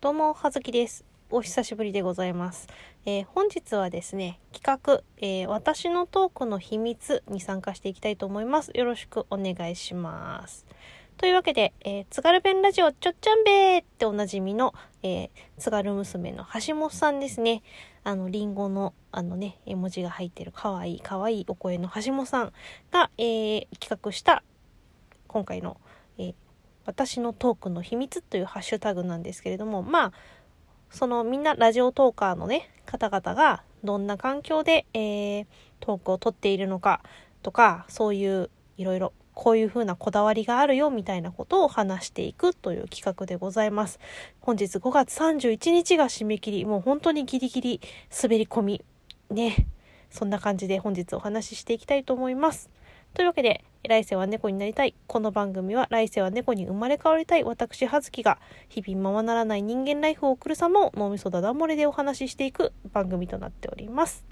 どうも、はずきです。お久しぶりでございます。えー本日はですね、企画、えー私のトークの秘密に参加していきたいと思います。よろしくお願いします。というわけで、えー津軽弁ラジオちょっちゃんべーっておなじみの、えー津軽娘の橋本さんですね。あの、リンゴの、あのね、絵文字が入ってるかわいいかわいいお声の橋本さんが、えー企画した今回の、えー私のトークの秘密というハッシュタグなんですけれども、まあ、そのみんなラジオトーカーのね、方々がどんな環境で、えートークを取っているのかとか、そういういろいろこういう風なこだわりがあるよみたいなことを話していくという企画でございます。本日5月31日が締め切り、もう本当にギリギリ滑り込み。ね。そんな感じで本日お話ししていきたいと思います。というわけで、来世は猫になりたい。この番組は来世は猫に生まれ変わりたい私、葉月が日々ままならない人間ライフを送る様を脳みそだだ漏れでお話ししていく番組となっております。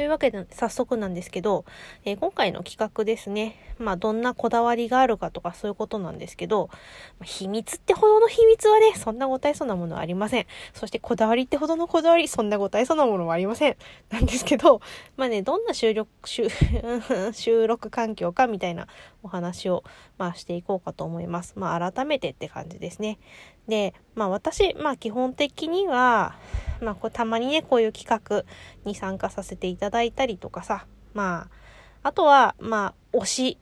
というわけで早速なんですけど、えー今回の企画ですね。まあどんなこだわりがあるかとかそういうことなんですけど、ま秘密ってほどの秘密はね、そんなご大層なものはありません。そしてこだわりってほどのこだわり、そんなご大層なものはありません。なんですけど、まあね、どんな収録、収 録環境かみたいなお話を、まあ、していこうかと思います。まあ改めてって感じですね。で、まあ私、まあ基本的には、まあこれたまにね、こういう企画に参加させていただいたりとかさ、まあ、あとは、まあ推し、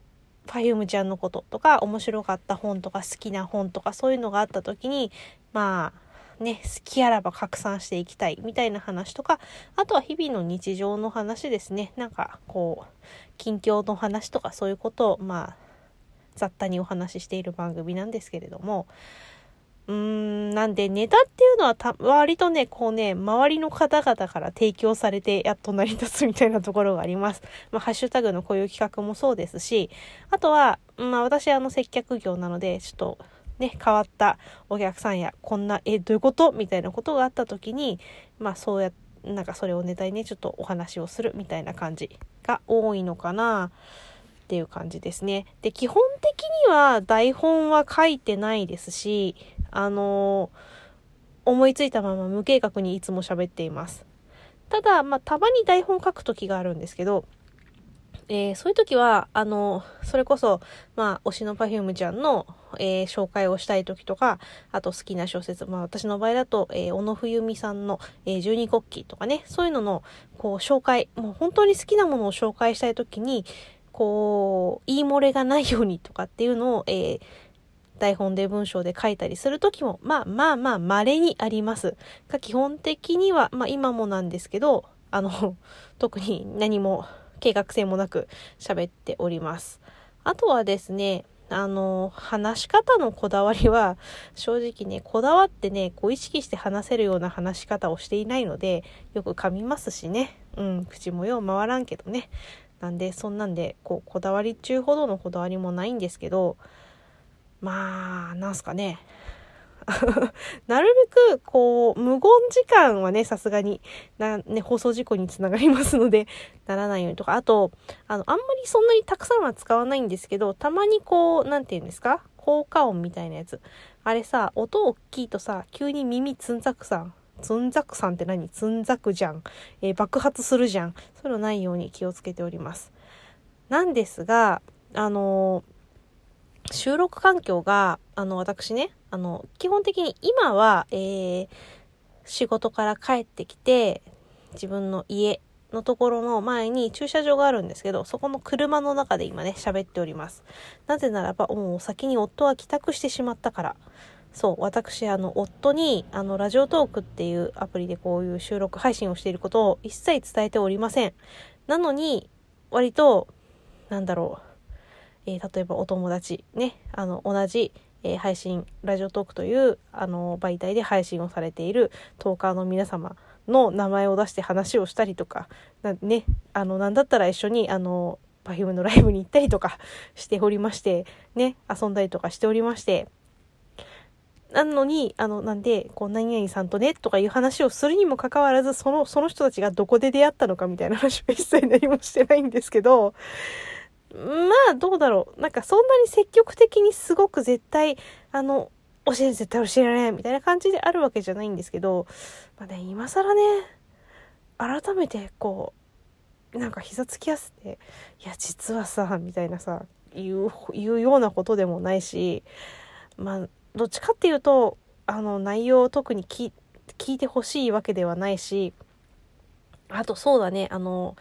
パフュームちゃんのこととか、面白かった本とか好きな本とかそういうのがあった時に、まあ、ね、好きあらば拡散していきたいみたいな話とか、あとは日々の日常の話ですね。なんか、こう、近況の話とかそういうことを、まあ、雑多にお話ししている番組なんですけれども、うーん、なんでネタっていうのはた割とね、こうね、周りの方々から提供されてやっと成り立つみたいなところがあります。まあ、ハッシュタグのこういう企画もそうですし、あとは、まあ私あの接客業なので、ちょっとね、変わったお客さんや、こんな、え、どういうこと？みたいなことがあった時に、まあそうや、なんかそれをネタにね、ちょっとお話をするみたいな感じが多いのかなっていう感じですね。で、基本的には台本は書いてないですし、あの思いついたまま無計画にいつも喋っています。ただ、まあ、たまに台本書く時があるんですけど、えーそういう時は、あの、それこそ、まあ、推しの Perfume ちゃんの、えー紹介をしたい時とか、あと好きな小説、まあ、私の場合だと、えー小野冬美さんの、えー十二国旗とかね、そういうのの、こう、紹介、もう本当に好きなものを紹介したい時に、こう、言い漏れがないようにとかっていうのを、えー台本で文章で書いたりする時も、まあまあまあ、稀にあります。が基本的には、まあ今もなんですけど、あの、特に何も計画性もなく喋っております。あとはですね、あの、話し方のこだわりは、正直ね、こだわってね、こう意識して話せるような話し方をしていないので、よく噛みますしね。うん、口もよう回らんけどね。なんで、そんなんで、こう、こだわり中ほどのこだわりもないんですけど、まあ、なんすかね。なるべく、こう、無言時間はね、さすがに、な、ね、放送事故につながりますので、ならないようにとか、あと、あの、あんまりそんなにたくさんは使わないんですけど、たまにこう、なんて言うんですか？効果音みたいなやつ。あれさ、音大きいとさ、急に耳つんざくさん。つんざくさんって何？つんざくじゃん。えー爆発するじゃん。そういうのないように気をつけております。なんですが、あのー収録環境が、あの、私ね、あの、基本的に今は、えー仕事から帰ってきて、自分の家のところの前に駐車場があるんですけど、そこの車の中で今ね、喋っております。なぜならば、もう先に夫は帰宅してしまったから。そう、私、あの、夫に、あの、ラジオトークっていうアプリでこういう収録配信をしていることを一切伝えておりません。なのに、割と、なんだろう、えー例えばお友達ねあの同じ、えー配信ラジオトークというあの媒体で配信をされているトーカーの皆様の名前を出して話をしたりとかなねあのなんだったら一緒にあの Perfume のライブに行ったりとか しておりましてね遊んだりとかしておりまして。なのに、あの、なんで、こう、何々さんとね、とかいう話をするにもかかわらず、その、その人たちがどこで出会ったのかみたいな話は一切何もしてないんですけど、まあ、どうだろう。なんか、そんなに積極的にすごく絶対、あの、教え絶対教えられんみたいな感じであるわけじゃないんですけど、まあね、今更ね、改めてこう、なんか膝つきやすって、いや、実はさ、みたいなさ、言う、言うようなことでもないし、まあ、どっちかっていうと、あの、内容を特に聞聞いてほしいわけではないし、あとそうだね、あの、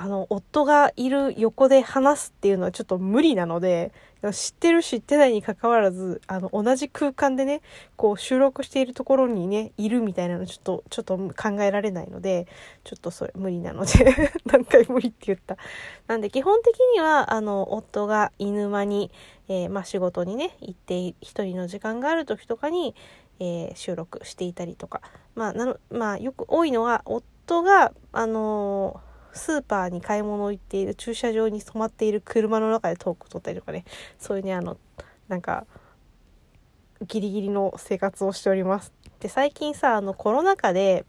あの、夫がいる横で話すっていうのはちょっと無理なので、知ってる知ってないにかかわらず、あの、同じ空間でね、こう収録しているところにね、いるみたいなのちょっと、ちょっと考えられないので、ちょっとそれ無理なので 何回無理って言った。なんで基本的には、あの、夫が犬間に、えー、まあ仕事にね、行って一人の時間がある時とかに、えー、収録していたりとか、まあ、なの、まあ、よく多いのは、夫が、あのースーパーに買い物行っている駐車場に止まっている車の中でトーク撮ったりとかねそういうねあのなんかギリギリの生活をしております。で最近さあのコロナ禍で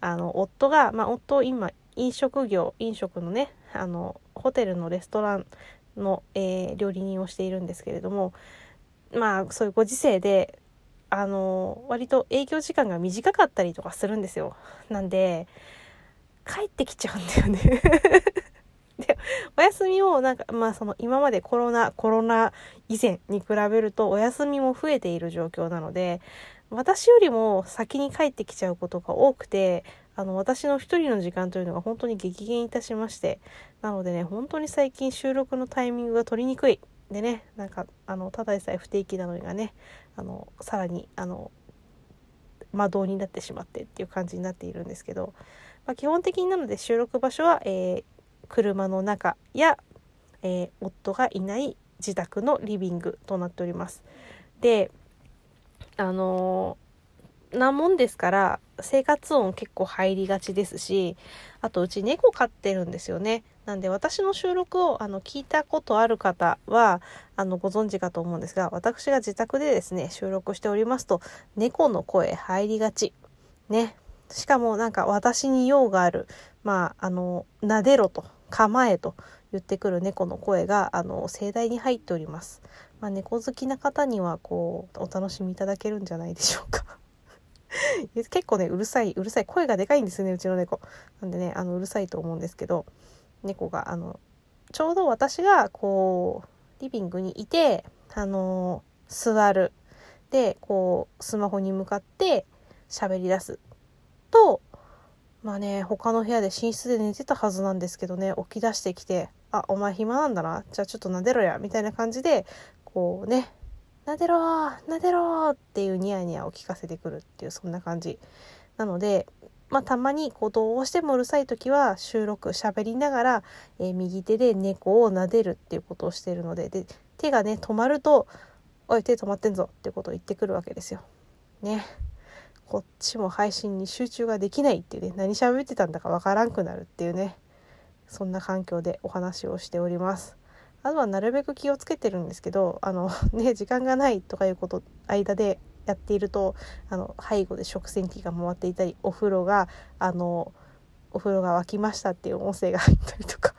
あの夫が、まあ、夫今飲食業飲食のねあのホテルのレストランの、えー、料理人をしているんですけれどもまあそういうご時世であの割と営業時間が短かったりとかするんですよ。なんで帰ってきちゃうんだよね で、お休みもなんか、まあその今までコロナ、コロナ以前に比べるとお休みも増えている状況なので、私よりも先に帰ってきちゃうことが多くて、あの、私の一人の時間というのが本当に激減いたしまして、なのでね、本当に最近収録のタイミングが取りにくい。でね、なんか、あの、ただでさえ不定期なのがね、あの、さらに、あの、魔導になってしまってっていう感じになっているんですけど、まあ、基本的になので収録場所は、えー、車の中や、えー、夫がいない自宅のリビングとなっております。であのー、なもんですから生活音結構入りがちですしあとうち猫飼ってるんですよね。なんで私の収録をあの聞いたことある方はあのご存知かと思うんですが私が自宅でですね収録しておりますと猫の声入りがち。ね。しかもなんか私に用がある、まあ、あの、撫でろと、構えと言ってくる猫の声が、あの、盛大に入っております。まあ、猫好きな方には、こう、お楽しみいただけるんじゃないでしょうか。結構ね、うるさい、うるさい。声がでかいんですよね、うちの猫。なんでね、あの、うるさいと思うんですけど、猫が、あの、ちょうど私が、こう、リビングにいて、あの、座る。で、こう、スマホに向かって喋り出すと、まあね、他の部屋で寝室で寝てたはずなんですけどね、起き出してきて、あ、お前暇なんだな。じゃあちょっと撫でろや。みたいな感じで、こうね、撫でろー撫でろっていうニヤニヤを聞かせてくるっていう、そんな感じ。なので、まあ、たまにこうどうしてもうるさい時は収録喋りながら、えー、右手で猫を撫でるっていうことをしているのでで手がね止まると「おい手止まってんぞ」ってことを言ってくるわけですよ。ね。こっちも配信に集中ができないっていうね何喋ってたんだかわからんくなるっていうねそんな環境でお話をしております。あとはなるべく気をつけてるんですけどあの ね時間がないとかいうこと間でやっているとあの背後で食洗機が回っていたりお風呂があのお風呂が沸きましたっていう音声が入ったりとか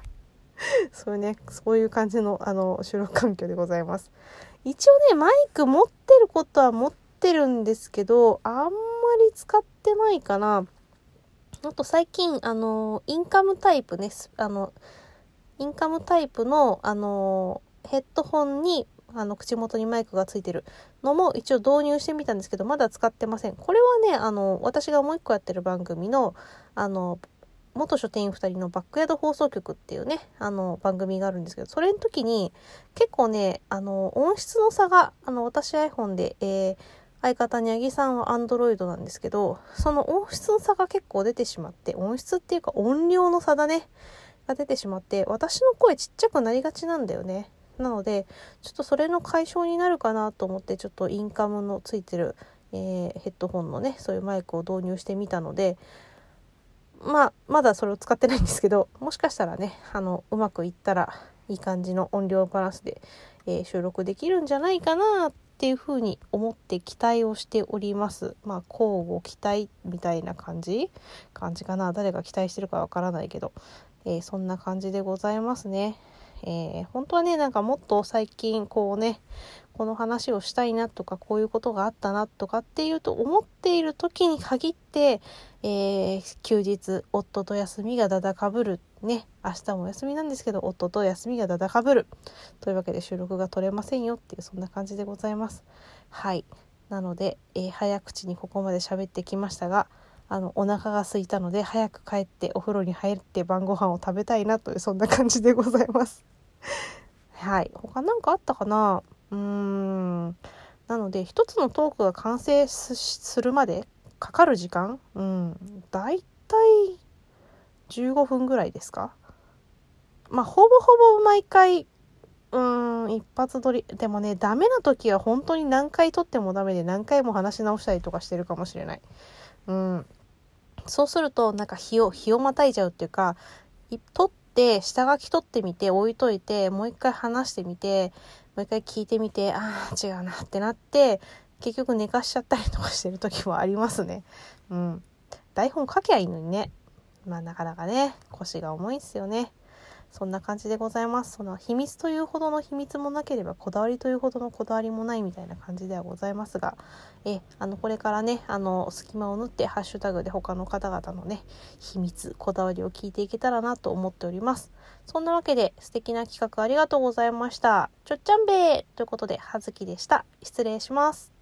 そういうねそういう感じのあの収録環境でございます一応ねマイク持ってることは持ってるんですけどあんり使ってないかな。あと最近、あの、インカムタイプね、あの、インカムタイプの、あの、ヘッドホンに、あの、口元にマイクがついてるのも一応導入してみたんですけど、まだ使ってません。これはね、あの、私がもう一個やってる番組の、あの、元書店員2人のバックヤード放送局っていうね、あの、番組があるんですけど、それの時に、結構ね、あの、音質の差が、あの、私 iPhone で、えー、相方に八木さんは Android なんですけど、その音質の差が結構出てしまって、音質っていうか音量の差だね、が出てしまって、私の声ちっちゃくなりがちなんだよね。なので、ちょっとそれの解消になるかなと思って、ちょっとインカムのついてる、えー、ヘッドホンのね、そういうマイクを導入してみたので、まあ、まだそれを使ってないんですけど、もしかしたらね、あの、うまくいったら、いい感じの音量バランスで、えー、収録できるんじゃないかなっていうふうに思って期待をしております。まあ、交互期待みたいな感じ？感じかな？誰が期待してるかわからないけど、えー、そんな感じでございますね。えー、本当はね、なんかもっと最近こうね、この話をしたいなとかこういうことがあったなとかっていうと思っている時に限って、えー、休日夫と休みがだだかぶる。ね。明日も休みなんですけど夫と休みがだだかぶる。というわけで収録が取れませんよっていうそんな感じでございます。はい。なので、えー、早口にここまで喋ってきましたがあのお腹が空いたので早く帰ってお風呂に入って晩ご飯を食べたいなというそんな感じでございます。はい。他何かあったかな？うーん。なので一つのトークが完成するまでかかる時間？うん。だいたい15分ぐらいですか？まあほぼほぼ毎回うん一発撮り。でもねダメな時は本当に何回撮ってもダメで何回も話し直したりとかしてるかもしれない。うん。そうするとなんか日を日をまたいじゃうっていうか撮って下書き取ってみて置いといてもう一回話してみてもう一回聞いてみて、ああ、違うなってなって、結局寝かしちゃったりとかしてる時もありますね。うん。台本書きゃいいのにね。まあなかなかね、腰が重いんすよね。そんな感じでございます。その秘密というほどの秘密もなければこだわりというほどのこだわりもないみたいな感じではございますが、えあのこれからねあの隙間を縫ってハッシュタグで他の方々のね秘密こだわりを聞いていけたらなと思っております。そんなわけで素敵な企画ありがとうございました。ちょっちゃんべーということで、はずきでした。失礼します。